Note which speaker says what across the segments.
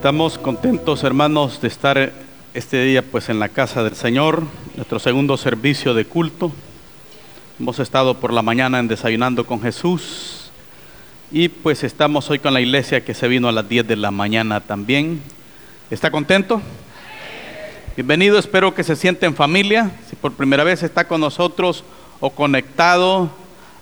Speaker 1: Estamos contentos, hermanos, de estar este día pues en la casa del Señor, nuestro segundo servicio de culto. Hemos estado por la mañana en desayunando con Jesús y pues estamos hoy con la iglesia que se vino a las 10 de la mañana también. ¿Está contento? Bienvenido, espero que se siente en familia. Si por primera vez está con nosotros o conectado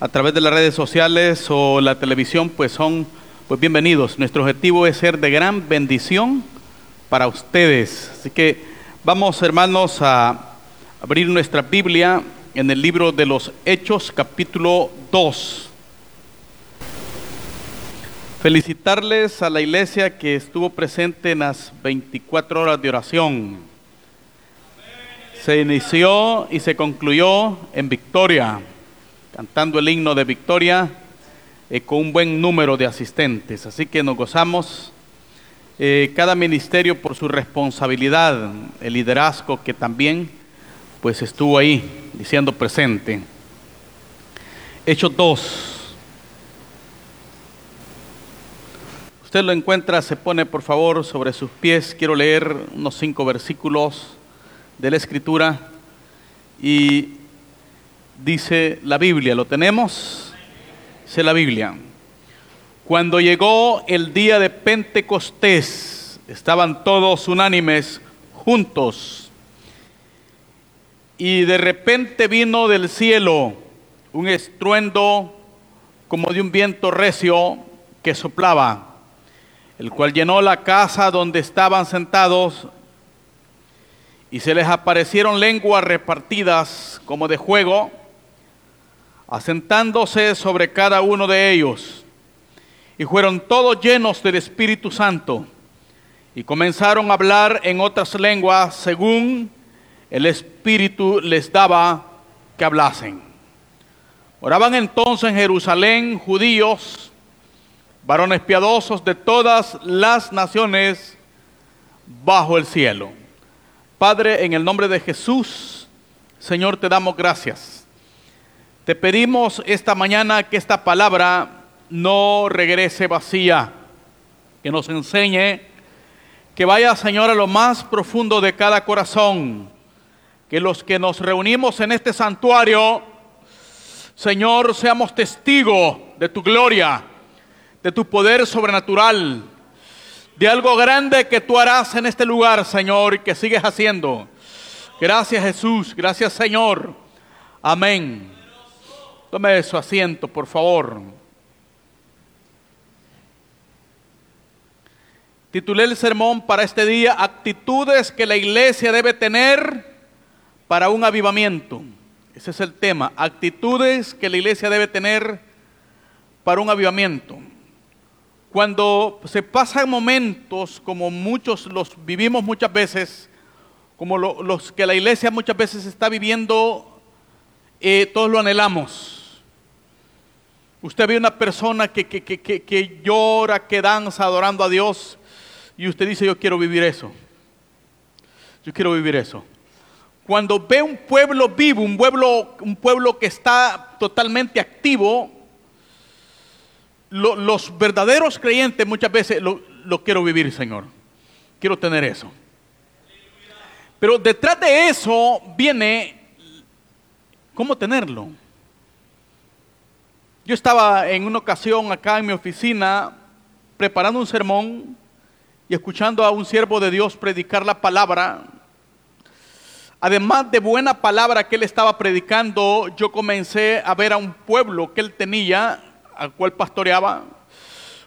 Speaker 1: a través de las redes sociales o la televisión, pues son pues bienvenidos. Nuestro objetivo es ser de gran bendición para ustedes. Así que vamos, hermanos, a abrir nuestra Biblia en el libro de los Hechos, capítulo 2. Felicitarles a la iglesia que estuvo presente en las 24 horas de oración. Se inició y se concluyó en victoria, cantando el himno de victoria eh, con un buen número de asistentes. Así que nos gozamos eh, cada ministerio por su responsabilidad, el liderazgo que también pues estuvo ahí diciendo presente. Hechos 2. Usted lo encuentra, se pone por favor sobre sus pies. Quiero leer unos cinco versículos de la escritura y dice la Biblia, ¿lo tenemos? La Biblia. Cuando llegó el día de Pentecostés, estaban todos unánimes juntos. Y de repente vino del cielo un estruendo como de un viento recio que soplaba, el cual llenó la casa donde estaban sentados y se les aparecieron lenguas repartidas como de juego asentándose sobre cada uno de ellos. Y fueron todos llenos del Espíritu Santo y comenzaron a hablar en otras lenguas según el Espíritu les daba que hablasen. Oraban entonces en Jerusalén judíos, varones piadosos de todas las naciones bajo el cielo. Padre, en el nombre de Jesús, Señor, te damos gracias te pedimos esta mañana que esta palabra no regrese vacía, que nos enseñe, que vaya, Señor, a lo más profundo de cada corazón, que los que nos reunimos en este santuario, Señor, seamos testigos de tu gloria, de tu poder sobrenatural, de algo grande que tú harás en este lugar, Señor, y que sigues haciendo. Gracias Jesús, gracias Señor. Amén. Tome su asiento, por favor. Titulé el sermón para este día, actitudes que la iglesia debe tener para un avivamiento. Ese es el tema, actitudes que la iglesia debe tener para un avivamiento. Cuando se pasan momentos como muchos los vivimos muchas veces, como los que la iglesia muchas veces está viviendo, eh, todos lo anhelamos Usted ve una persona que, que, llora, que danza adorando a Dios y usted dice, yo quiero vivir eso. Yo quiero vivir eso. Cuando ve un pueblo vivo, un pueblo, un pueblo que está totalmente activo, los verdaderos creyentes muchas veces lo, lo quiero vivir, Señor. Quiero tener eso. Pero detrás de eso viene cómo tenerlo. Yo estaba en una ocasión acá en mi oficina preparando un sermón y escuchando a un siervo de Dios predicar la palabra. Además de buena palabra que él estaba predicando, yo comencé a ver a un pueblo que él tenía, al cual pastoreaba,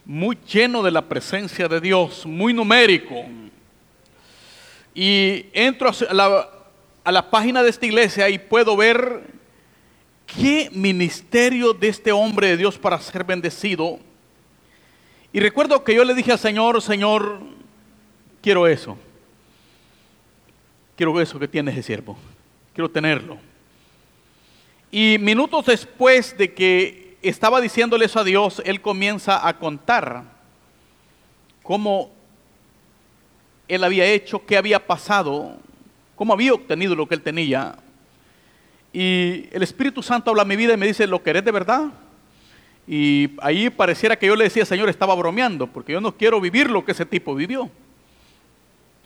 Speaker 1: muy lleno de la presencia de Dios, muy numérico. Y entro a la, a la página de esta iglesia y puedo ver qué ministerio de este hombre de Dios para ser bendecido. Y recuerdo que yo le dije al Señor, Señor, quiero eso. Quiero eso que tiene ese siervo. Quiero tenerlo. Y minutos después de que estaba diciéndole eso a Dios, él comienza a contar cómo él había hecho, qué había pasado, cómo había obtenido lo que él tenía. Y el Espíritu Santo habla a mi vida y me dice, ¿lo querés de verdad? Y ahí pareciera que yo le decía, Señor, estaba bromeando, porque yo no quiero vivir lo que ese tipo vivió.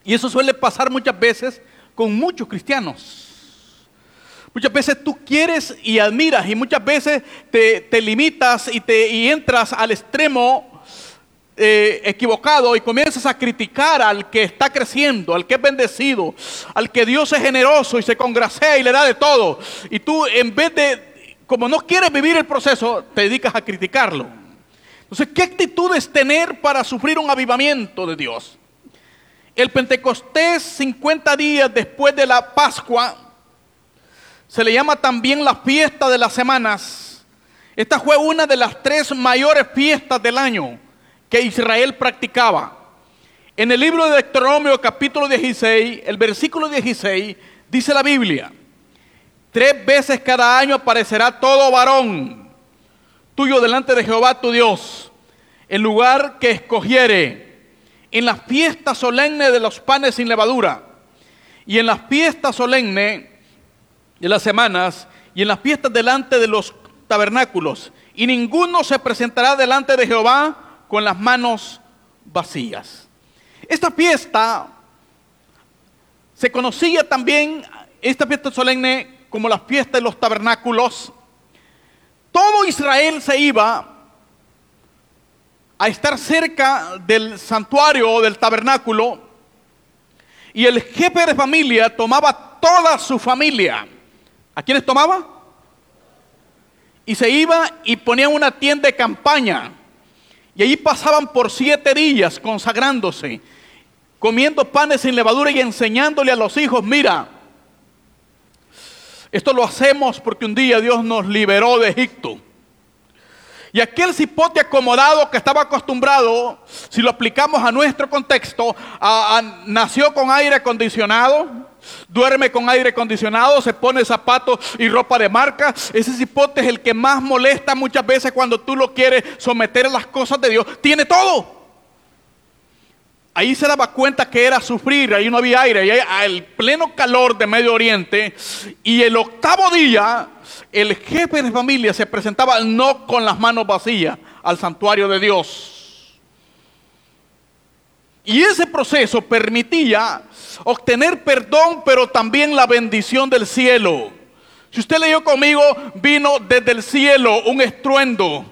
Speaker 1: Y eso suele pasar muchas veces con muchos cristianos. Muchas veces tú quieres y admiras y muchas veces te, limitas y, te, y entras al extremo eh, equivocado y comienzas a criticar al que está creciendo, al que es bendecido, al que Dios es generoso y se congracea y le da de todo. Y tú en vez de, como no quieres vivir el proceso, te dedicas a criticarlo. Entonces, ¿qué actitudes tener para sufrir un avivamiento de Dios? El Pentecostés, 50 días después de la Pascua, se le llama también la fiesta de las semanas. Esta fue una de las tres mayores fiestas del año que Israel practicaba. En el libro de Deuteronomio capítulo 16, el versículo 16, dice la Biblia, tres veces cada año aparecerá todo varón tuyo delante de Jehová tu Dios, el lugar que escogiere, en las fiestas solemnes de los panes sin levadura, y en las fiestas solemnes de las semanas y en las fiestas delante de los tabernáculos. Y ninguno se presentará delante de Jehová con las manos vacías. Esta fiesta se conocía también, esta fiesta solemne, como la fiesta de los tabernáculos. Todo Israel se iba a estar cerca del santuario o del tabernáculo y el jefe de familia tomaba toda su familia ¿A quiénes tomaba? Y se iba y ponía una tienda de campaña. Y allí pasaban por siete días consagrándose, comiendo panes sin levadura y enseñándole a los hijos, mira, esto lo hacemos porque un día Dios nos liberó de Egipto. Y aquel cipote acomodado que estaba acostumbrado, si lo aplicamos a nuestro contexto, nació con aire acondicionado, duerme con aire acondicionado, se pone zapatos y ropa de marca. Ese cipote es el que más molesta muchas veces cuando tú lo quieres someter a las cosas de Dios. Tiene todo. Ahí se daba cuenta que era sufrir, ahí no había aire, ahí el pleno calor de Medio Oriente. Y el octavo día, el jefe de familia se presentaba no con las manos vacías al santuario de Dios. Y ese proceso permitía obtener perdón, pero también la bendición del cielo. Si usted leyó conmigo, vino desde el cielo un estruendo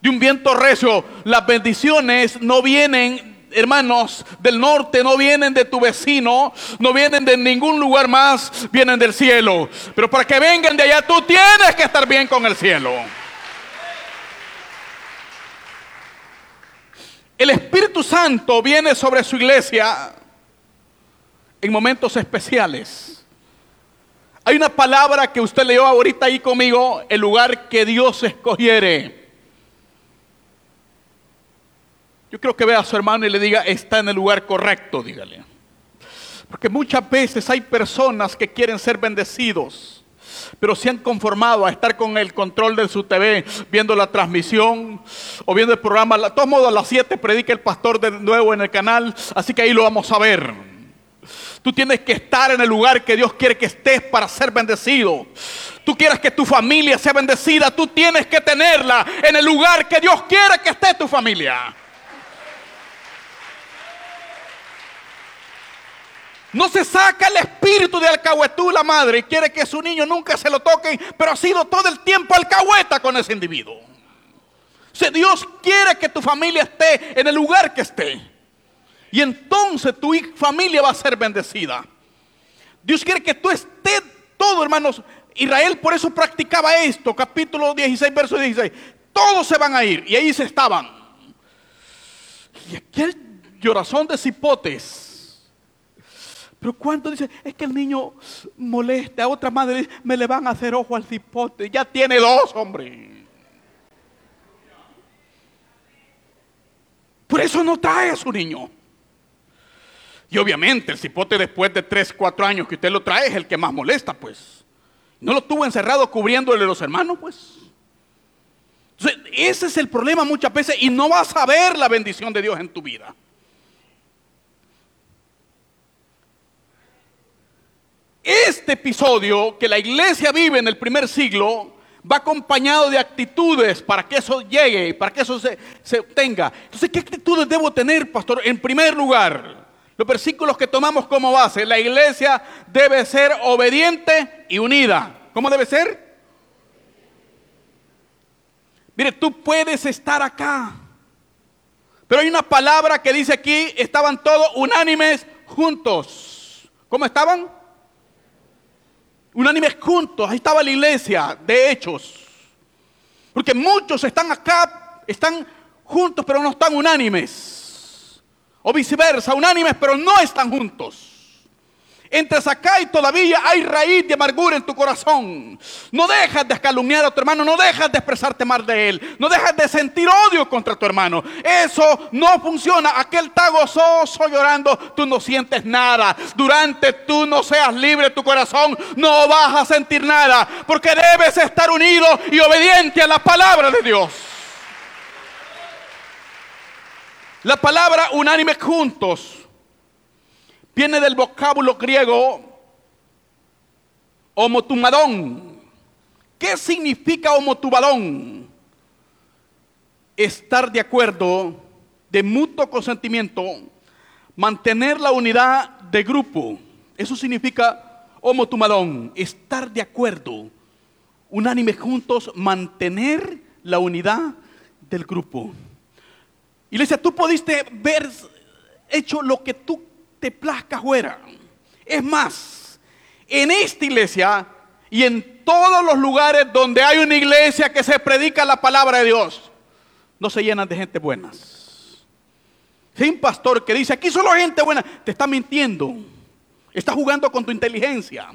Speaker 1: de un viento recio. Las bendiciones no vienen hermanos del norte no vienen de tu vecino, no vienen de ningún lugar más, vienen del cielo. Pero para que vengan de allá, tú tienes que estar bien con el cielo. El Espíritu Santo viene sobre su iglesia en momentos especiales. Hay una palabra que usted leyó ahorita ahí conmigo, el lugar que Dios escogiere. Yo creo que vea a su hermano y le diga, está en el lugar correcto, dígale. Porque muchas veces hay personas que quieren ser bendecidos, pero se han conformado a estar con el control de su TV, viendo la transmisión o viendo el programa. De todos modos, a las 7 predica el pastor de nuevo en el canal, así que ahí lo vamos a ver. Tú tienes que estar en el lugar que Dios quiere que estés para ser bendecido. Tú quieres que tu familia sea bendecida, tú tienes que tenerla en el lugar que Dios quiere que esté tu familia. No se saca el espíritu de alcahuetú la madre y quiere que su niño nunca se lo toque, pero ha sido todo el tiempo alcahueta con ese individuo. Si Dios quiere que tu familia esté en el lugar que esté. Y entonces tu familia va a ser bendecida. Dios quiere que tú estés todo, hermanos. Israel por eso practicaba esto, capítulo 16, verso 16. Todos se van a ir y ahí se estaban. Y aquel llorazón de cipotes. Pero cuando dice, es que el niño molesta a otra madre, me le van a hacer ojo al cipote. Ya tiene dos, hombre. Por eso no trae a su niño. Y obviamente el cipote después de 3, 4 años que usted lo trae es el que más molesta, pues. No lo tuvo encerrado cubriéndole los hermanos, pues. Entonces, ese es el problema muchas veces y no vas a ver la bendición de Dios en tu vida. Este episodio que la iglesia vive en el primer siglo va acompañado de actitudes para que eso llegue, para que eso se, se obtenga. Entonces, ¿qué actitudes debo tener, pastor? En primer lugar, Los versículos que tomamos como base, la iglesia debe ser obediente y unida. ¿Cómo debe ser? Mire, tú puedes estar acá. Pero hay una palabra que dice aquí, estaban todos unánimes juntos. ¿Cómo estaban? Unánimes juntos. Ahí estaba la iglesia de hechos. Porque muchos están acá, están juntos, pero no están unánimes. O viceversa, unánimes, pero no están juntos. Entras acá y todavía hay raíz de amargura en tu corazón. No dejas de calumniar a tu hermano, no dejas de expresarte mal de él, no dejas de sentir odio contra tu hermano. Eso no funciona. Aquel está gozoso llorando, tú no sientes nada. Durante tú no seas libre tu corazón, no vas a sentir nada, porque debes estar unido y obediente a la palabra de Dios. La palabra unánime juntos viene del vocábulo griego homotumadón. ¿Qué significa homotumadón? Estar de acuerdo, de mutuo consentimiento, mantener la unidad de grupo. Eso significa homotumadón, estar de acuerdo, unánime juntos, mantener la unidad del grupo. Iglesia, tú pudiste ver hecho lo que tú te plazca fuera. Es más, en esta iglesia y en todos los lugares donde hay una iglesia que se predica la palabra de Dios, no se llenan de gente buenas. Si un pastor que dice, aquí solo gente buena, te está mintiendo. Está jugando con tu inteligencia.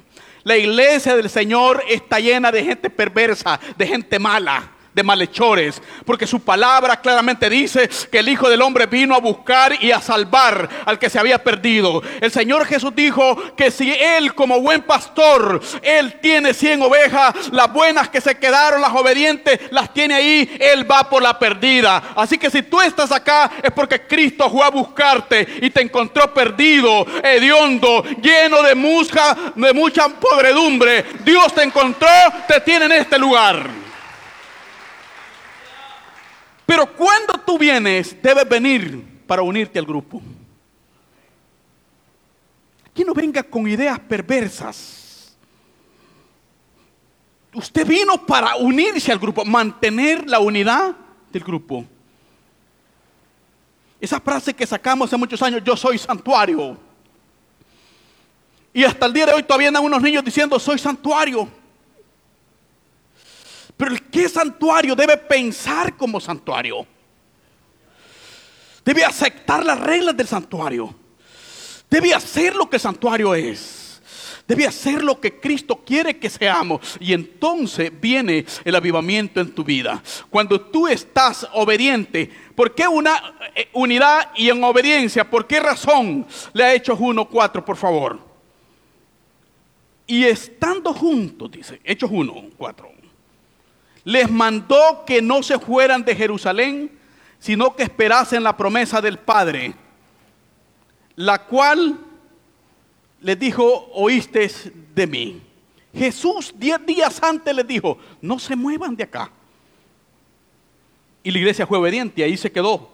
Speaker 1: La iglesia del Señor está llena de gente perversa, de gente mala de malhechores, porque su palabra claramente dice que el Hijo del Hombre vino a buscar y a salvar al que se había perdido. El Señor Jesús dijo que si Él como buen pastor, Él tiene 100 ovejas, las buenas que se quedaron, las obedientes, las tiene ahí, Él va por la perdida. Así que si tú estás acá es porque Cristo fue a buscarte y te encontró perdido, hediondo, lleno de, musca, de mucha podredumbre. Dios te encontró, te tiene en este lugar. Pero cuando tú vienes, debes venir para unirte al grupo. Aquí no venga con ideas perversas. Usted vino para unirse al grupo, mantener la unidad del grupo. Esa frase que sacamos hace muchos años, yo soy santuario. Y hasta el día de hoy todavía andan unos niños diciendo, soy santuario. Pero el que es santuario debe pensar como santuario. Debe aceptar las reglas del santuario. Debe hacer lo que el santuario es. Debe hacer lo que Cristo quiere que seamos. Y entonces viene el avivamiento en tu vida. Cuando tú estás obediente. ¿Por qué una eh, unidad y en obediencia? ¿Por qué razón? Le ha hecho 1.4, por favor. Y estando juntos, dice, Hechos 1, 4 les mandó que no se fueran de Jerusalén, sino que esperasen la promesa del Padre, la cual les dijo, oíste de mí. Jesús diez días antes les dijo, no se muevan de acá. Y la iglesia fue obediente ahí se quedó.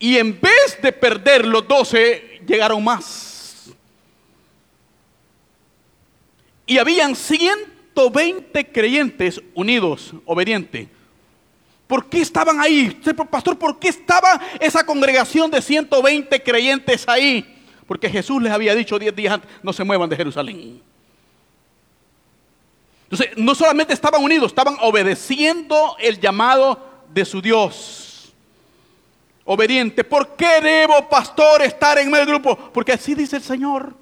Speaker 1: Y en vez de perder los doce, llegaron más. Y habían cien 120 creyentes unidos, obedientes. ¿Por qué estaban ahí? Pastor, ¿por qué estaba esa congregación de 120 creyentes ahí? Porque Jesús les había dicho 10 días antes, no se muevan de Jerusalén. Entonces, no solamente estaban unidos, estaban obedeciendo el llamado de su Dios. Obediente. ¿Por qué debo, pastor, estar en medio del grupo? Porque así dice el Señor.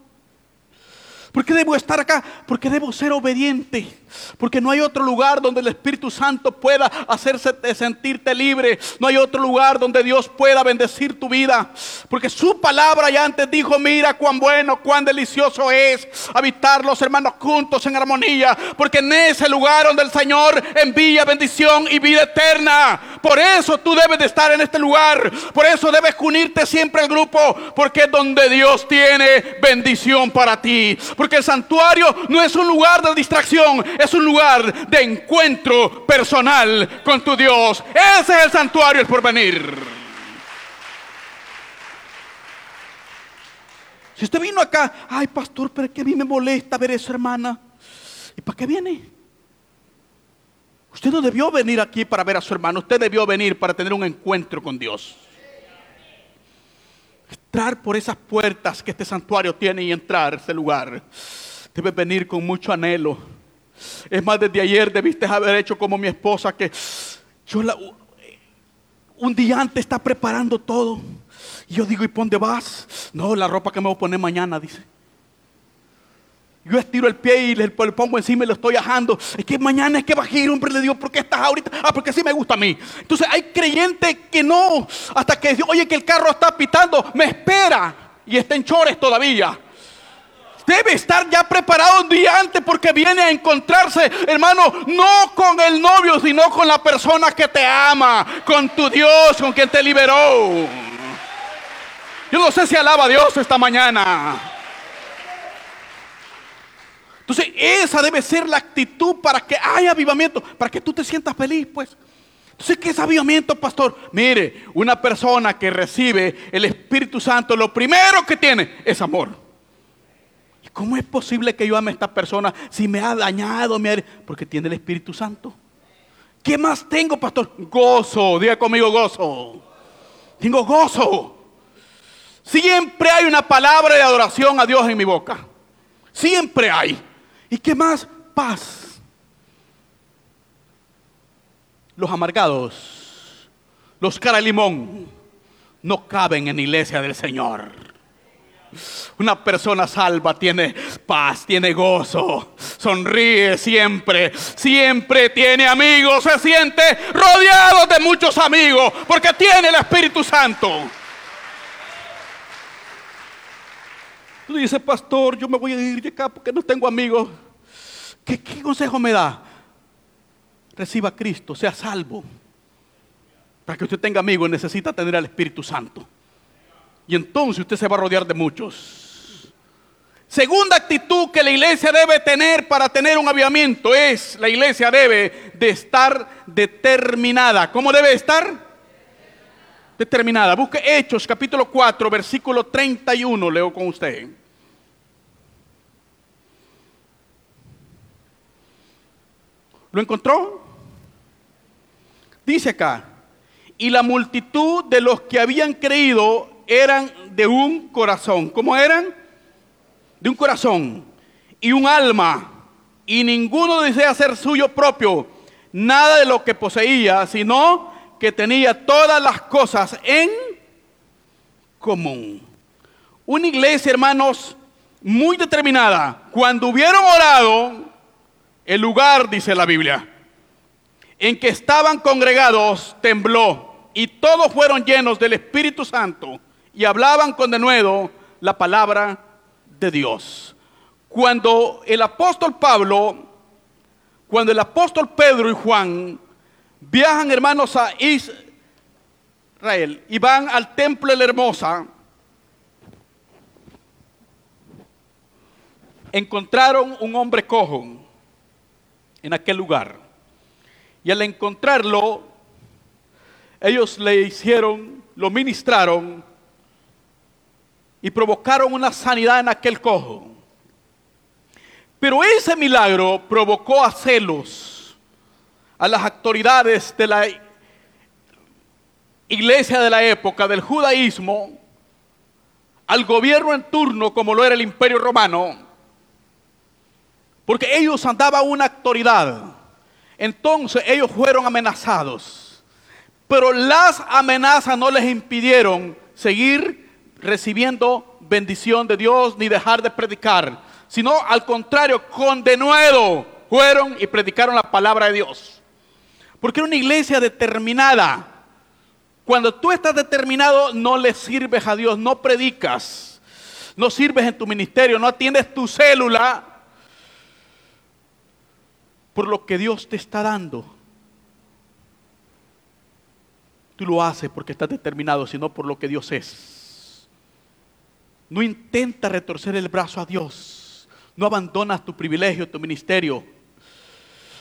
Speaker 1: ¿Por qué debo estar acá? Porque debo ser obediente. Porque no hay otro lugar donde el Espíritu Santo pueda hacerse sentirte libre. No hay otro lugar donde Dios pueda bendecir tu vida. Porque su palabra ya antes dijo, mira cuán bueno, cuán delicioso es habitar los hermanos juntos en armonía. Porque en ese lugar donde el Señor envía bendición y vida eterna. Por eso tú debes de estar en este lugar. Por eso debes unirte siempre al grupo. Porque es donde Dios tiene bendición para ti. Porque el santuario no es un lugar de distracción, es un lugar de encuentro personal con tu Dios. Ese es el santuario, el porvenir. Si usted vino acá, ay pastor, pero es que a mí me molesta ver eso, hermana. ¿Y para qué viene? Usted no debió venir aquí para ver a su hermano, usted debió venir para tener un encuentro con Dios. Entrar por esas puertas que este santuario tiene y entrar a ese lugar. Debe venir con mucho anhelo. Es más, desde ayer debiste haber hecho como mi esposa que yo la, un día antes está preparando todo. Y yo digo, ¿y por dónde vas? No, la ropa que me voy a poner mañana, dice. Yo estiro el pie y le, pongo encima y lo estoy ajando. Es que mañana es que va a ir, hombre. Le digo, ¿por qué estás ahorita? Ah, porque sí me gusta a mí. Entonces hay creyentes que no. Hasta que, oye, que el carro está pitando, me espera. Y está en chores todavía. Debe estar ya preparado un día antes porque viene a encontrarse, hermano, no con el novio, sino con la persona que te ama, con tu Dios, con quien te liberó. Yo no sé si alaba a Dios esta mañana. Entonces, esa debe ser la actitud para que haya avivamiento, para que tú te sientas feliz, pues. Entonces, ¿qué es avivamiento, pastor? Mire, una persona que recibe el Espíritu Santo, lo primero que tiene es amor. ¿Cómo es posible que yo ame a esta persona si me ha dañado? Me Porque tiene el Espíritu Santo. ¿Qué más tengo, pastor? Gozo. Diga conmigo gozo. Tengo gozo. Siempre hay una palabra de adoración a Dios en mi boca. Siempre hay. ¿Y qué más? Paz. Los amargados, los cara limón, no caben en la iglesia del Señor. Una persona salva tiene paz, tiene gozo, sonríe siempre, siempre tiene amigos, se siente rodeado de muchos amigos porque tiene el Espíritu Santo. Tú dices, pastor, yo me voy a ir de acá porque no tengo amigos. ¿Qué, qué consejo me da? Reciba a Cristo, sea salvo. Para que usted tenga amigos necesita tener al Espíritu Santo. Y entonces usted se va a rodear de muchos. Segunda actitud que la iglesia debe tener para tener un avivamiento es, la iglesia debe de estar determinada. ¿Cómo debe estar? Determinada. Busque Hechos capítulo 4, versículo 31, leo con usted. ¿Lo encontró? Dice acá, y la multitud de los que habían creído eran de un corazón. ¿Cómo eran? De un corazón y un alma. Y ninguno desea ser suyo propio, nada de lo que poseía, sino que tenía todas las cosas en común. Una iglesia, hermanos, muy determinada. Cuando hubieron orado, el lugar, dice la Biblia, en que estaban congregados, tembló y todos fueron llenos del Espíritu Santo y hablaban con denuedo la palabra de Dios. Cuando el apóstol Pablo, cuando el apóstol Pedro y Juan viajan hermanos a Israel y van al templo de la hermosa, encontraron un hombre cojo en aquel lugar. Y al encontrarlo, ellos le hicieron, lo ministraron y provocaron una sanidad en aquel cojo. Pero ese milagro provocó a celos a las autoridades de la iglesia de la época, del judaísmo, al gobierno en turno como lo era el imperio romano, porque ellos andaban una autoridad. Entonces ellos fueron amenazados, pero las amenazas no les impidieron seguir recibiendo bendición de Dios ni dejar de predicar, sino al contrario, con denuedo fueron y predicaron la palabra de Dios. Porque una iglesia determinada. Cuando tú estás determinado, no le sirves a Dios, no predicas, no sirves en tu ministerio, no atiendes tu célula por lo que Dios te está dando. Tú lo haces porque estás determinado, sino por lo que Dios es. No intenta retorcer el brazo a Dios. No abandonas tu privilegio, tu ministerio.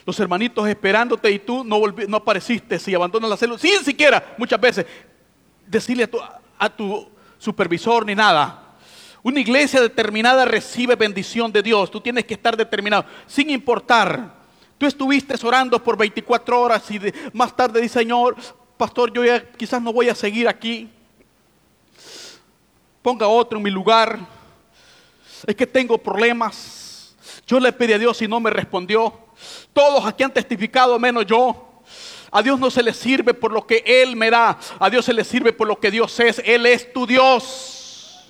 Speaker 1: Los hermanitos esperándote y tú no, no apareciste. Si abandonas la célula, sin siquiera muchas veces decirle a tu, supervisor ni nada. Una iglesia determinada recibe bendición de Dios. Tú tienes que estar determinado, sin importar. Tú estuviste orando por 24 horas y más tarde dice, Señor, pastor, yo ya quizás no voy a seguir aquí. Ponga otro en mi lugar. Es que tengo problemas. Yo le pedí a Dios y no me respondió. Todos aquí han testificado menos yo. A Dios no se le sirve por lo que Él me da. A Dios se le sirve por lo que Dios es. Él es tu Dios.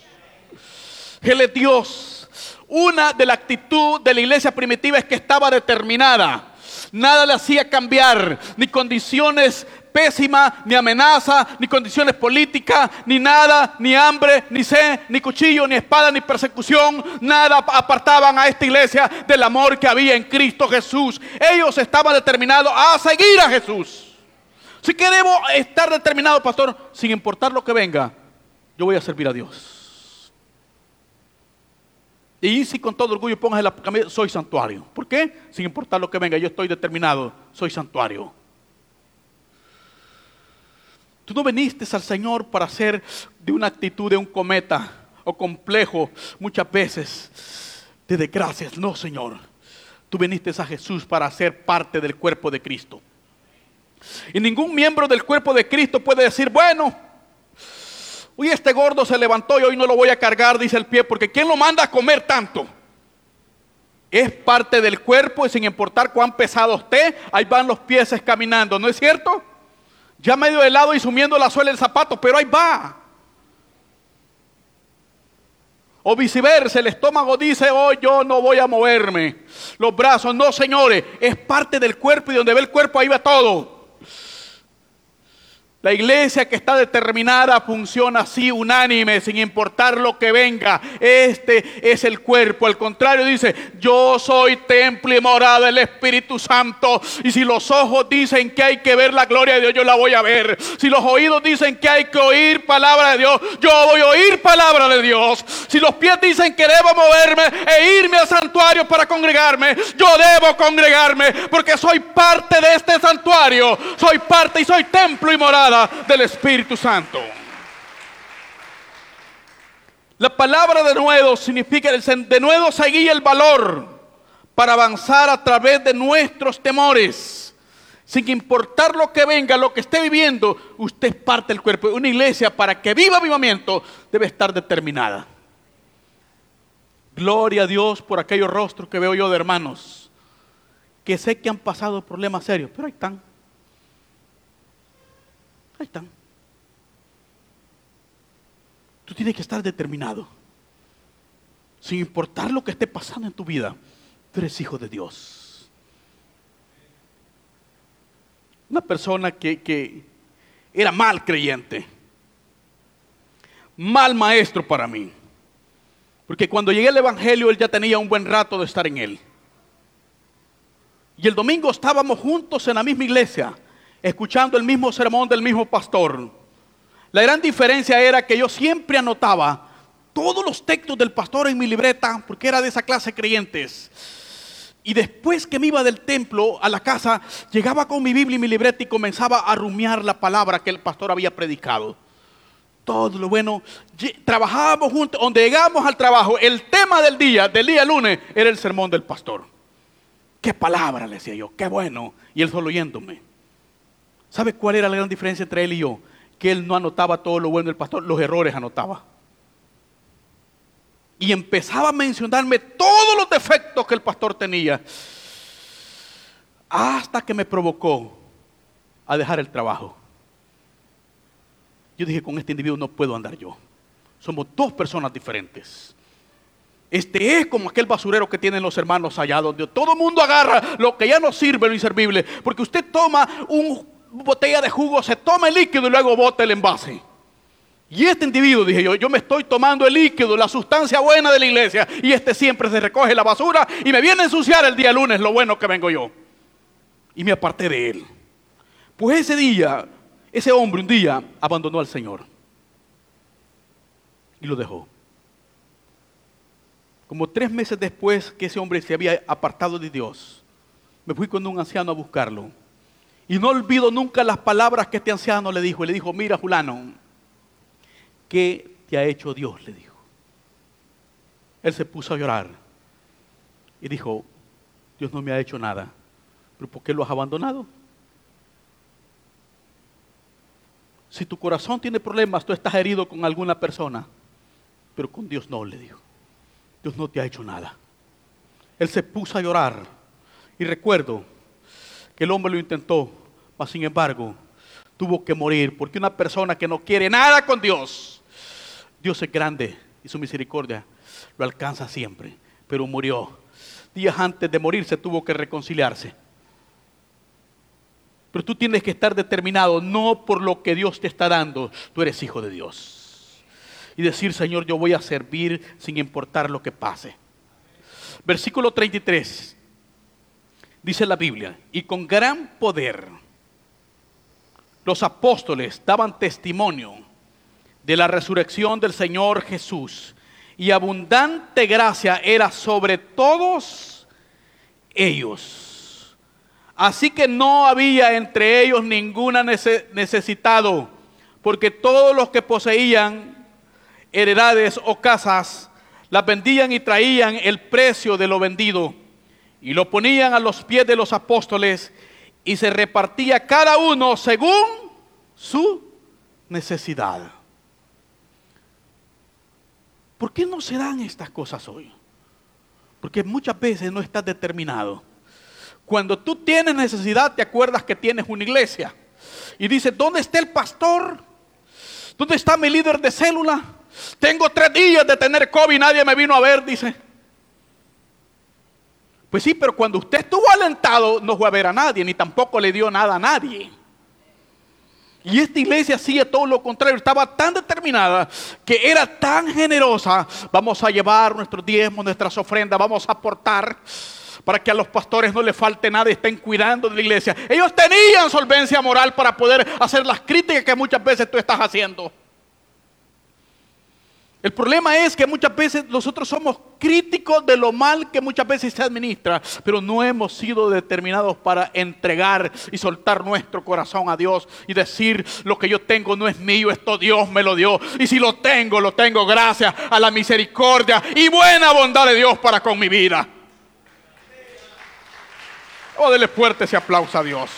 Speaker 1: Él es Dios. Una de la actitud de la iglesia primitiva es que estaba determinada. Nada le hacía cambiar, ni condiciones pésimas, ni amenaza, ni condiciones políticas, ni nada, ni hambre, ni sed, ni cuchillo, ni espada, ni persecución. Nada apartaban a esta iglesia del amor que había en Cristo Jesús. Ellos estaban determinados a seguir a Jesús. Si queremos estar determinados, pastor, sin importar lo que venga, yo voy a servir a Dios. Y si con todo orgullo pongas la camisa, soy santuario. ¿Por qué? Sin importar lo que venga, yo estoy determinado, soy santuario. Tú no viniste al Señor para ser de una actitud de un cometa o complejo muchas veces de desgracias. No, Señor. Tú viniste a Jesús para ser parte del cuerpo de Cristo. Y ningún miembro del cuerpo de Cristo puede decir, bueno, Uy, este gordo se levantó y hoy no lo voy a cargar, dice el pie, porque ¿quién lo manda a comer tanto? Es parte del cuerpo y sin importar cuán pesado esté, ahí van los pies caminando, ¿no es cierto? Ya medio helado y sumiendo la suela del zapato, pero ahí va. O viceversa, el estómago dice, hoy yo no voy a moverme. Los brazos, no señores, es parte del cuerpo y donde ve el cuerpo ahí va todo. La iglesia que está determinada funciona así, unánime, sin importar lo que venga. Este es el cuerpo. Al contrario, dice, yo soy templo y morada del Espíritu Santo. Y si los ojos dicen que hay que ver la gloria de Dios, yo la voy a ver. Si los oídos dicen que hay que oír palabra de Dios, yo voy a oír palabra de Dios. Si los pies dicen que debo moverme e irme al santuario para congregarme, yo debo congregarme porque soy parte de este santuario. Soy parte y soy templo y del Espíritu Santo. La palabra de nuevo significa, de nuevo seguir el valor para avanzar a través de nuestros temores. Sin importar lo que venga, lo que esté viviendo, usted es parte del cuerpo. Una iglesia para que viva avivamiento debe estar determinada. Gloria a Dios por aquellos rostros que veo yo de hermanos que sé que han pasado problemas serios, pero ahí están. Ahí están. Tú tienes que estar determinado. Sin importar lo que esté pasando en tu vida, tú eres hijo de Dios. Una persona que, que era mal creyente, mal maestro para mí. Porque cuando llegué al Evangelio, él ya tenía un buen rato de estar en él. Y el domingo estábamos juntos en la misma iglesia escuchando el mismo sermón del mismo pastor. La gran diferencia era que yo siempre anotaba todos los textos del pastor en mi libreta, porque era de esa clase de creyentes. Y después que me iba del templo a la casa, llegaba con mi Biblia y mi libreta y comenzaba a rumiar la palabra que el pastor había predicado. Todo lo bueno. Trabajábamos juntos, donde llegamos al trabajo, el tema del día, del día lunes, era el sermón del pastor. Qué palabra, le decía yo, qué bueno. Y él solo oyéndome. ¿Sabe cuál era la gran diferencia entre él y yo? Que él no anotaba todo lo bueno del pastor, los errores anotaba. Y empezaba a mencionarme todos los defectos que el pastor tenía. Hasta que me provocó a dejar el trabajo. Yo dije, con este individuo no puedo andar yo. Somos dos personas diferentes. Este es como aquel basurero que tienen los hermanos allá, donde todo el mundo agarra lo que ya no sirve, lo inservible. Porque usted toma un botella de jugo, se toma el líquido y luego bota el envase. Y este individuo, dije yo, yo me estoy tomando el líquido, la sustancia buena de la iglesia, y este siempre se recoge la basura y me viene a ensuciar el día lunes lo bueno que vengo yo. Y me aparté de él. Pues ese día, ese hombre un día abandonó al Señor. Y lo dejó. Como tres meses después que ese hombre se había apartado de Dios, me fui con un anciano a buscarlo. Y no olvido nunca las palabras que este anciano le dijo. le dijo, mira, Julano, ¿qué te ha hecho Dios? Le dijo. él se puso a llorar y dijo, Dios no me ha hecho nada, pero ¿por qué lo has abandonado? Si tu corazón tiene problemas, tú estás herido con alguna persona, pero con Dios no, le dijo. Dios no te ha hecho nada. Él se puso a llorar. Y recuerdo que el hombre lo intentó, mas sin embargo tuvo que morir, porque una persona que no quiere nada con Dios, Dios es grande y su misericordia lo alcanza siempre, pero murió. Días antes de morir se tuvo que reconciliarse. Pero tú tienes que estar determinado, no por lo que Dios te está dando, tú eres hijo de Dios. Y decir, Señor, yo voy a servir sin importar lo que pase. Versículo 33, dice la Biblia, y con gran poder los apóstoles daban testimonio de la resurrección del Señor Jesús, y abundante gracia era sobre todos ellos. Así que no había entre ellos ninguna necesitado, porque todos los que poseían heredades o casas, las vendían y traían el precio de lo vendido y lo ponían a los pies de los apóstoles y se repartía cada uno según su necesidad. ¿Por qué no se dan estas cosas hoy? Porque muchas veces no estás determinado. Cuando tú tienes necesidad, te acuerdas que tienes una iglesia. Y dices, ¿dónde está el pastor? ¿Dónde está mi líder de célula? Tengo tres días de tener COVID, nadie me vino a ver, dice. Pues sí, pero cuando usted estuvo alentado, no fue a ver a nadie, ni tampoco le dio nada a nadie. Y esta iglesia hacía todo lo contrario, estaba tan determinada que era tan generosa. Vamos a llevar nuestros diezmos, nuestras ofrendas, vamos a aportar para que a los pastores no les falte nada y estén cuidando de la iglesia. Ellos tenían solvencia moral para poder hacer las críticas que muchas veces tú estás haciendo. El problema es que muchas veces nosotros somos críticos de lo mal que muchas veces se administra, pero no hemos sido determinados para entregar y soltar nuestro corazón a Dios y decir lo que yo tengo no es mío, esto Dios me lo dio. Y si lo tengo, lo tengo gracias a la misericordia y buena bondad de Dios para con mi vida. O oh, dele fuerte ese aplauso a Dios.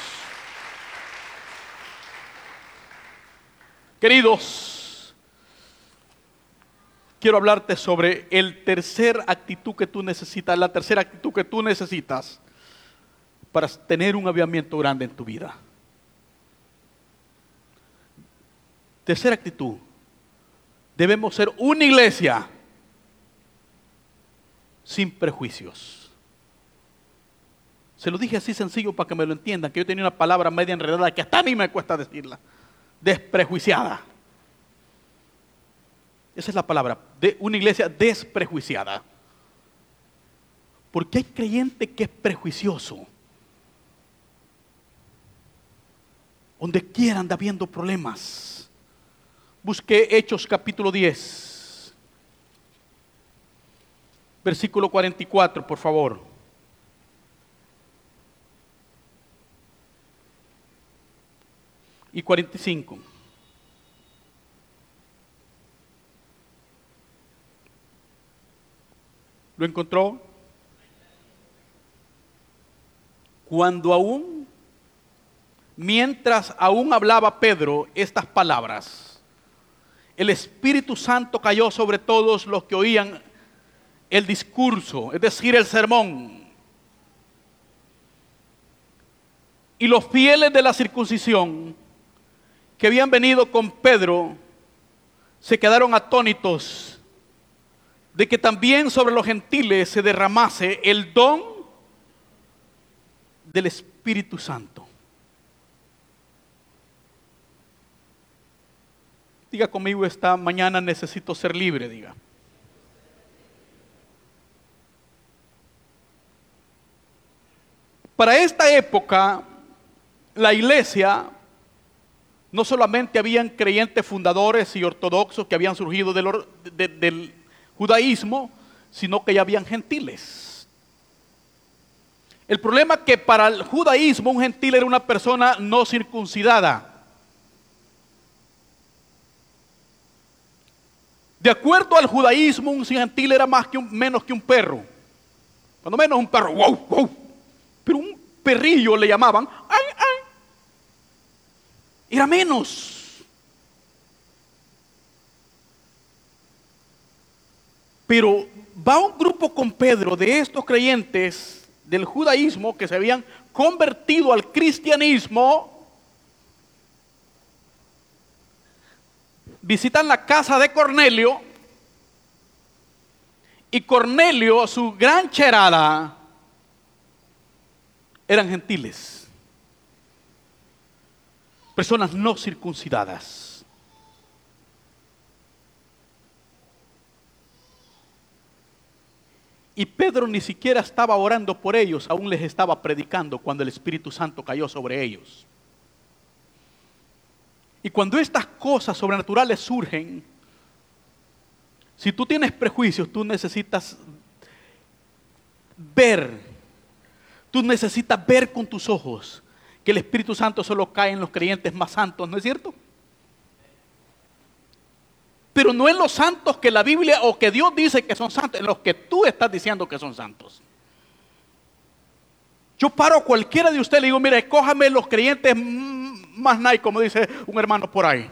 Speaker 1: Queridos, quiero hablarte sobre el tercer actitud que tú necesitas, la tercera actitud que tú necesitas para tener un aviamiento grande en tu vida. Tercera actitud, debemos ser una iglesia sin prejuicios. Se lo dije así sencillo para que me lo entiendan, que yo tenía una palabra media enredada que hasta a mí me cuesta decirla. Desprejuiciada. Esa es la palabra, de una iglesia desprejuiciada. Porque hay creyente que es prejuicioso. Donde quiera anda viendo problemas. Busqué Hechos capítulo 10. Versículo 44, por favor. y 45. ¿Lo encontró? Cuando aún, mientras aún hablaba Pedro estas palabras, el Espíritu Santo cayó sobre todos los que oían el discurso, es decir, el sermón. Y los fieles de la circuncisión que habían venido con Pedro se quedaron atónitos de que también sobre los gentiles se derramase el don del Espíritu Santo. Diga conmigo esta mañana necesito ser libre, diga. Para esta época, la iglesia no solamente habían creyentes fundadores y ortodoxos que habían surgido del, judaísmo, sino que ya habían gentiles. El problema es que para el judaísmo un gentil era una persona no circuncidada. De acuerdo al judaísmo, un gentil era más que un, menos que un perro. Cuando menos un perro, wow, wow. Pero un perrillo le llamaban, ay, ay. Era menos. Pero va un grupo con Pedro de estos creyentes del judaísmo que se habían convertido al cristianismo. Visitan la casa de Cornelio. Y Cornelio, su gran cherada, eran gentiles. Personas no circuncidadas. Y Pedro ni siquiera estaba orando por ellos, aún les estaba predicando cuando el Espíritu Santo cayó sobre ellos. Y cuando estas cosas sobrenaturales surgen, si tú tienes prejuicios, tú necesitas ver, tú necesitas ver con tus ojos que el Espíritu Santo solo cae en los creyentes más santos, ¿no es cierto? Pero no en los santos que la Biblia o que Dios dice que son santos, en los que tú estás diciendo que son santos. Yo paro a cualquiera de ustedes y le digo, mire, escójame los creyentes más nice, como dice un hermano por ahí.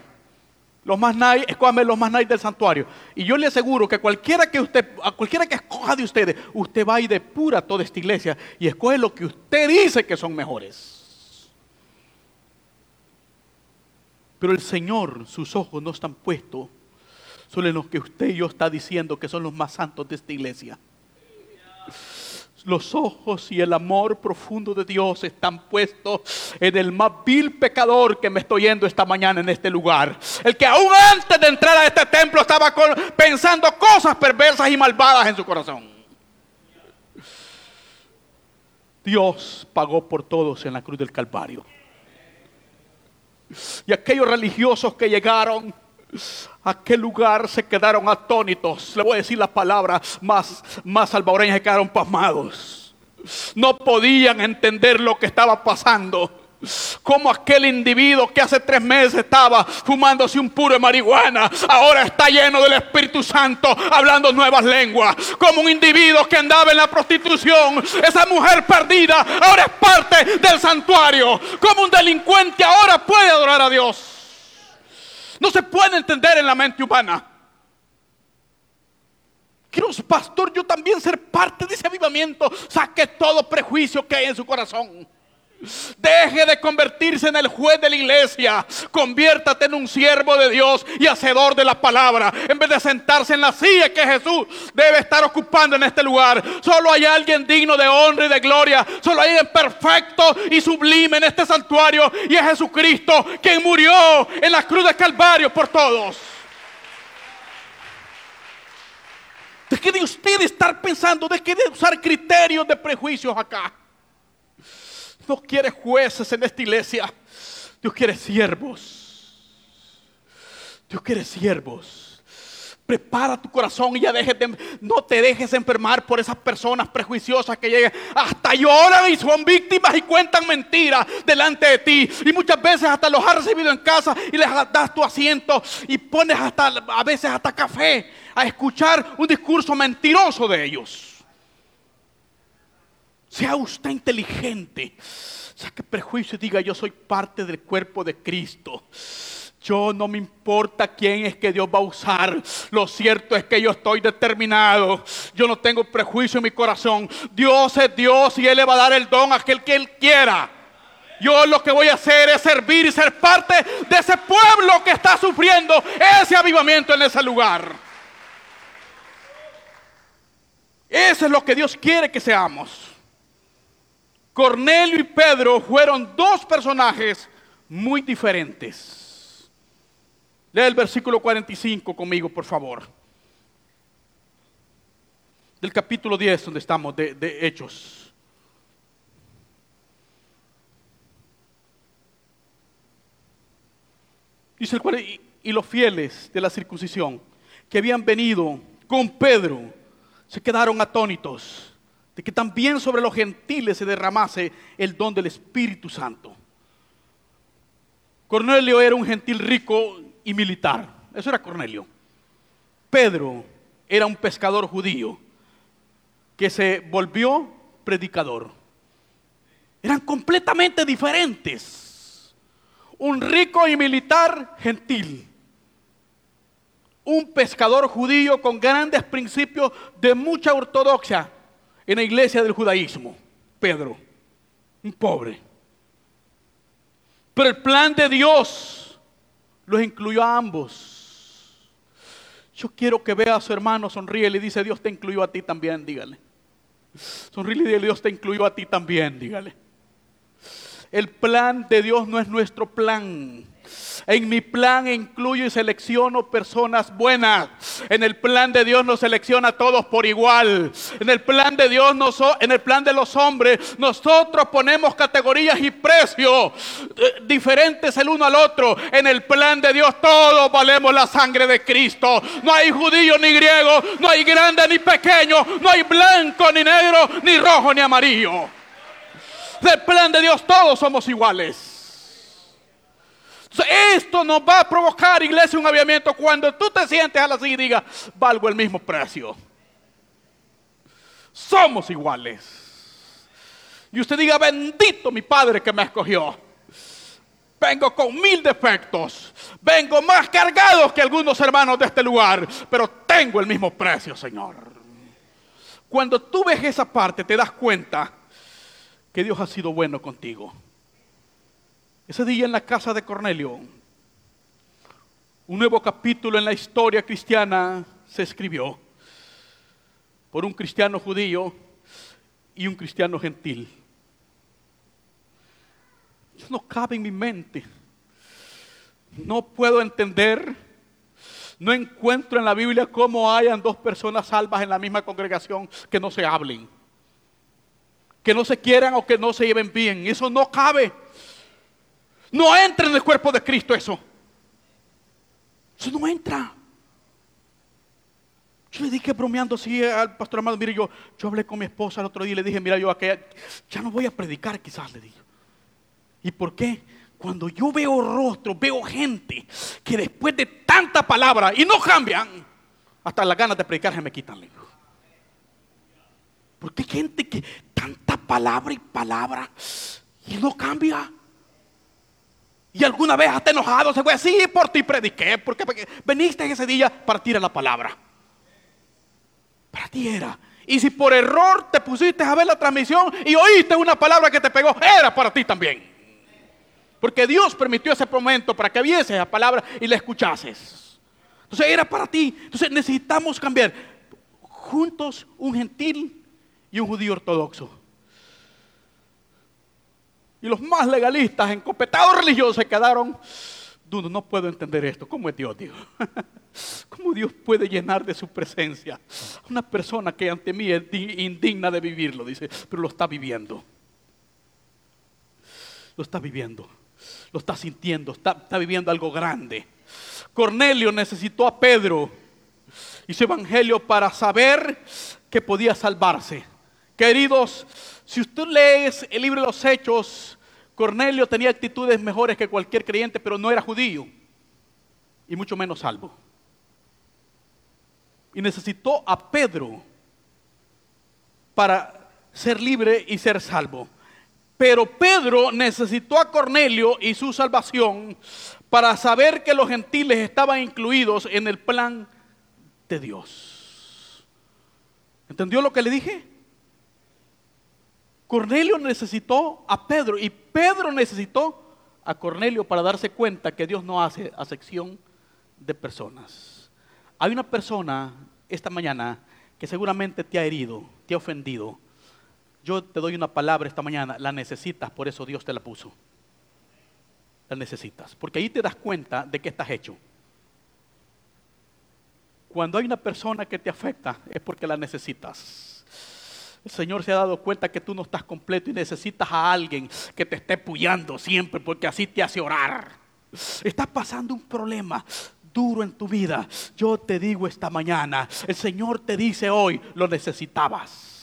Speaker 1: Los más nice, escójame los más nice del santuario. Y yo le aseguro que cualquiera que usted, a cualquiera que escoja de ustedes, usted va y depura toda esta iglesia y escoge lo que usted dice que son mejores. Pero el Señor, sus ojos no están puestos son los que usted y yo está diciendo que son los más santos de esta iglesia. Los ojos y el amor profundo de Dios están puestos en el más vil pecador que me estoy yendo esta mañana en este lugar. El que aún antes de entrar a este templo estaba pensando cosas perversas y malvadas en su corazón. Dios pagó por todos en la cruz del Calvario. Y aquellos religiosos que llegaron aquel lugar se quedaron atónitos. Le voy a decir las palabras más, más se quedaron pasmados. No podían entender lo que estaba pasando. Como aquel individuo que hace tres meses estaba fumándose un puro de marihuana, ahora está lleno del Espíritu Santo, hablando nuevas lenguas. Como un individuo que andaba en la prostitución, esa mujer perdida, ahora es parte del santuario. Como un delincuente ahora puede adorar a Dios. No se puede entender en la mente humana. Quiero, pastor, yo también ser parte de ese avivamiento. Saque todo prejuicio que hay en su corazón. Deje de convertirse en el juez de la iglesia. Conviértate en un siervo de Dios y hacedor de la palabra. En vez de sentarse en la silla que Jesús debe estar ocupando en este lugar. Solo hay alguien digno de honra y de gloria. Solo hay alguien perfecto y sublime en este santuario. Y es Jesucristo quien murió en la cruz de Calvario por todos. Deje de usted estar pensando, deje de usar criterios de prejuicios acá. Dios quiere jueces en esta iglesia. Dios quiere siervos. Dios quiere siervos. Prepara tu corazón y ya de, no te dejes enfermar por esas personas prejuiciosas que llegan hasta lloran y son víctimas y cuentan mentiras delante de ti. Y muchas veces hasta los has recibido en casa y les das tu asiento y pones hasta a veces hasta café a escuchar un discurso mentiroso de ellos. Sea usted inteligente. Saque prejuicio y diga, yo soy parte del cuerpo de Cristo. Yo no me importa quién es que Dios va a usar. Lo cierto es que yo estoy determinado. Yo no tengo prejuicio en mi corazón. Dios es Dios y Él le va a dar el don a aquel que Él quiera. Yo lo que voy a hacer es servir y ser parte de ese pueblo que está sufriendo ese avivamiento en ese lugar. Eso es lo que Dios quiere que seamos. Cornelio y Pedro fueron dos personajes muy diferentes. Lea el versículo 45 conmigo, por favor. Del capítulo 10, donde estamos, de, Hechos. Dice el cual, y los fieles de la circuncisión que habían venido con Pedro se quedaron atónitos de que también sobre los gentiles se derramase el don del Espíritu Santo. Cornelio era un gentil rico y militar. Eso era Cornelio. Pedro era un pescador judío que se volvió predicador. Eran completamente diferentes. Un rico y militar gentil. Un pescador judío con grandes principios de mucha ortodoxia en la iglesia del judaísmo. Pedro, un pobre. Pero el plan de Dios los incluyó a ambos. Yo quiero que vea a su hermano, sonríe y le dice, Dios te incluyó a ti también, dígale. Sonríe y dile, Dios te incluyó a ti también, dígale. El plan de Dios no es nuestro plan. En mi plan incluyo y selecciono personas buenas. En el plan de Dios nos selecciona a todos por igual. En el plan de Dios, en el plan de los hombres, nosotros ponemos categorías y precios eh, diferentes el uno al otro. En el plan de Dios todos valemos la sangre de Cristo. No hay judío ni griego, no hay grande ni pequeño, no hay blanco ni negro, ni rojo ni amarillo. Del plan de Dios todos somos iguales. Esto nos va a provocar, iglesia, un aviamiento cuando tú te sientes a la silla y digas, valgo el mismo precio. Somos iguales. Y usted diga, bendito mi Padre que me escogió. Vengo con mil defectos. Vengo más cargado que algunos hermanos de este lugar. Pero tengo el mismo precio, Señor. Cuando tú ves esa parte, te das cuenta que Dios ha sido bueno contigo. Ese día en la casa de Cornelio, un nuevo capítulo en la historia cristiana se escribió por un cristiano judío y un cristiano gentil. Eso no cabe en mi mente. No puedo entender, no encuentro en la Biblia cómo hayan dos personas salvas en la misma congregación que no se hablen, que no se quieran o que no se lleven bien. Eso no cabe. No entra en el cuerpo de Cristo eso. Eso no entra. Yo le dije bromeando así al pastor amado, mire, yo, yo hablé con mi esposa el otro día y le dije, mira, yo aquella, ya no voy a predicar quizás, le dije. ¿Y por qué? Cuando yo veo rostros, veo gente que después de tanta palabra y no cambian, hasta las ganas de predicar se me quitan. Le ¿Por qué gente que tanta palabra y palabra y no cambia? Y alguna vez hasta enojado se fue así por ti prediqué. Porque, veniste ese día para tirar la palabra. Para ti era. Y si por error te pusiste a ver la transmisión y oíste una palabra que te pegó, era para ti también. Porque Dios permitió ese momento para que vieses la palabra y la escuchases. Entonces era para ti. Entonces necesitamos cambiar juntos un gentil y un judío ortodoxo. Y los más legalistas, encopetados religiosos, se quedaron. Dudo, no puedo entender esto. ¿Cómo es Dios, Dios? ¿Cómo Dios puede llenar de su presencia una persona que ante mí es indigna de vivirlo? Dice, pero lo está viviendo. Lo está viviendo. Lo está sintiendo. Está, está viviendo algo grande. Cornelio necesitó a Pedro y su evangelio para saber que podía salvarse. Queridos, si usted lee el libro de los Hechos, Cornelio tenía actitudes mejores que cualquier creyente, pero no era judío y mucho menos salvo. Y necesitó a Pedro para ser libre y ser salvo. Pero Pedro necesitó a Cornelio y su salvación para saber que los gentiles estaban incluidos en el plan de Dios. ¿Entendió lo que le dije? Cornelio necesitó a Pedro y Pedro necesitó a Cornelio para darse cuenta que Dios no hace acepción de personas. Hay una persona esta mañana que seguramente te ha herido, te ha ofendido. Yo te doy una palabra esta mañana, la necesitas, por eso Dios te la puso. La necesitas, porque ahí te das cuenta de que estás hecho. Cuando hay una persona que te afecta es porque la necesitas. El Señor se ha dado cuenta que tú no estás completo y necesitas a alguien que te esté puyando siempre porque así te hace orar. Estás pasando un problema duro en tu vida. Yo te digo esta mañana, el Señor te dice hoy, lo necesitabas.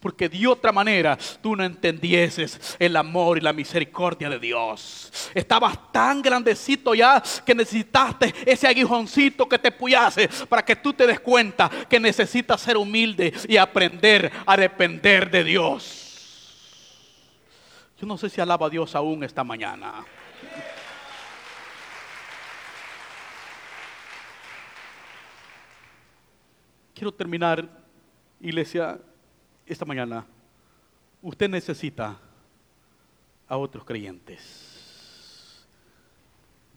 Speaker 1: Porque de otra manera tú no entendieses el amor y la misericordia de Dios. Estabas tan grandecito ya que necesitaste ese aguijoncito que te puyase para que tú te des cuenta que necesitas ser humilde y aprender a depender de Dios. Yo no sé si alaba a Dios aún esta mañana. Quiero terminar, iglesia, esta mañana. Usted necesita a otros creyentes.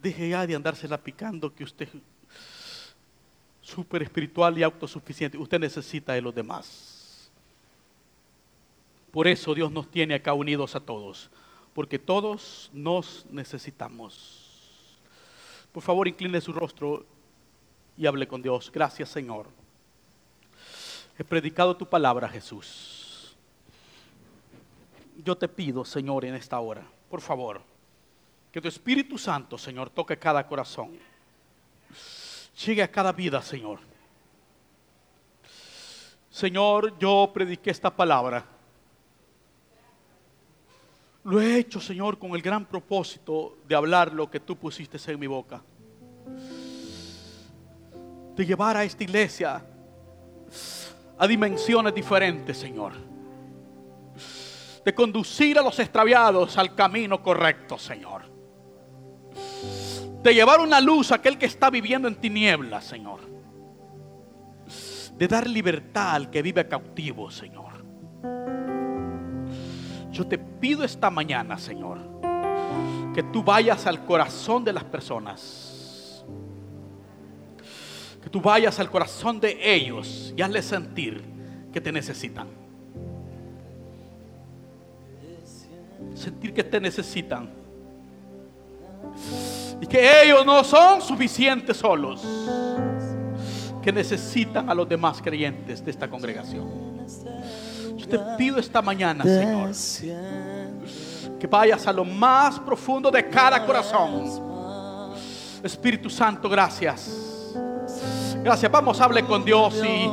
Speaker 1: Deje ya de andársela picando que usted es súper espiritual y autosuficiente. Usted necesita de los demás. Por eso Dios nos tiene acá unidos a todos. Porque todos nos necesitamos. Por favor, incline su rostro y hable con Dios. Gracias, Señor. He predicado tu palabra, Jesús. Yo te pido, Señor, en esta hora, por favor, que tu Espíritu Santo, Señor, toque cada corazón. Llegue a cada vida, Señor. Señor, yo prediqué esta palabra. Lo he hecho, Señor, con el gran propósito de hablar lo que tú pusiste en mi boca. De llevar a esta iglesia a dimensiones diferentes, Señor. De conducir a los extraviados al camino correcto, Señor. De llevar una luz a aquel que está viviendo en tinieblas, Señor. De dar libertad al que vive cautivo, Señor. Yo te pido esta mañana, Señor, que tú vayas al corazón de las personas tú vayas al corazón de ellos y hazles sentir que te necesitan. Sentir que te necesitan. Y que ellos no son suficientes solos. Que necesitan a los demás creyentes de esta congregación. Yo te pido esta mañana, Señor, que vayas a lo más profundo de cada corazón. Espíritu Santo, gracias Gracias. Vamos, hable con Dios y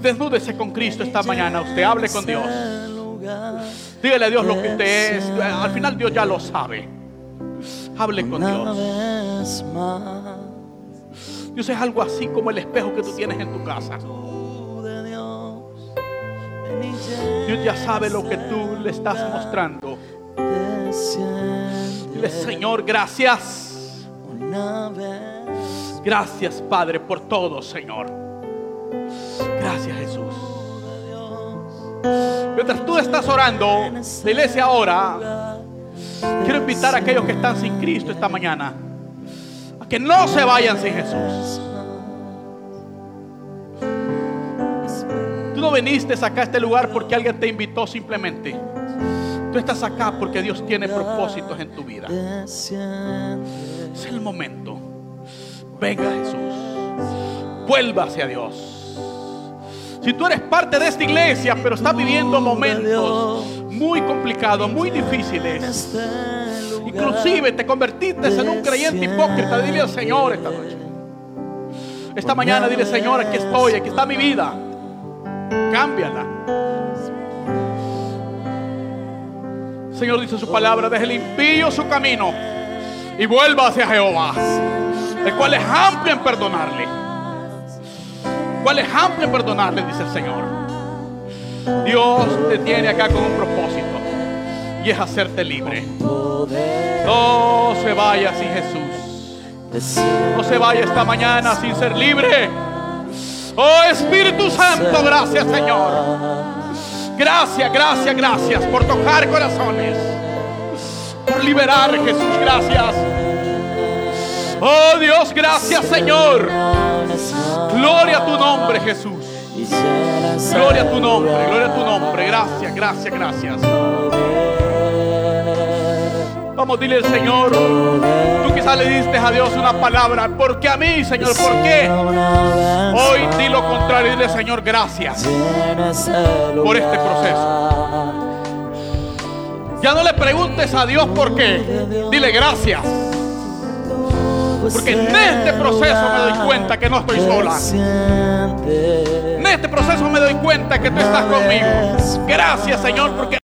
Speaker 1: desnúdese con Cristo esta mañana. Usted hable con Dios. Dígale a Dios lo que usted es. Al final Dios ya lo sabe. Hable con Dios. Dios es algo así como el espejo que tú tienes en tu casa. Dios ya sabe lo que tú le estás mostrando. Dile, Señor, gracias. Gracias, Padre, por todo, Señor. Gracias, Jesús. Mientras tú estás orando, la iglesia ahora, quiero invitar a aquellos que están sin Cristo esta mañana a que no se vayan sin Jesús. Tú no viniste acá a este lugar porque alguien te invitó simplemente. Tú estás acá porque Dios tiene propósitos en tu vida. Es el momento. Venga Jesús. Vuelva hacia Dios. Si tú eres parte de esta iglesia, pero estás viviendo momentos muy complicados, muy difíciles, inclusive te convertiste en un creyente hipócrita, dile al Señor esta noche. Esta mañana dile, Señor, aquí estoy, aquí está mi vida. Cámbiala. Señor dice su palabra, deje el impío su camino y vuelva hacia Jehová el cual es amplio en perdonarle. cual es amplio en perdonarle, dice el Señor. Dios te tiene acá con un propósito y es hacerte libre. No se vaya sin Jesús. No se vaya esta mañana sin ser libre. Oh Espíritu Santo, gracias Señor. Gracias, gracias, gracias por tocar corazones. Por liberar Jesús, gracias. Oh Dios, gracias Señor. Gloria a tu nombre Jesús. Gloria a tu nombre, gloria a tu nombre. Gracias, gracias, gracias. Vamos, dile al Señor. Tú quizás le diste a Dios una palabra. ¿Por qué a mí, Señor? ¿Por qué? Hoy di lo contrario. Dile, Señor, gracias por este proceso. Ya no le preguntes a Dios por qué. Dile gracias. Porque en este proceso me doy cuenta que no estoy sola. En este proceso me doy cuenta que tú estás conmigo. Gracias, Señor, porque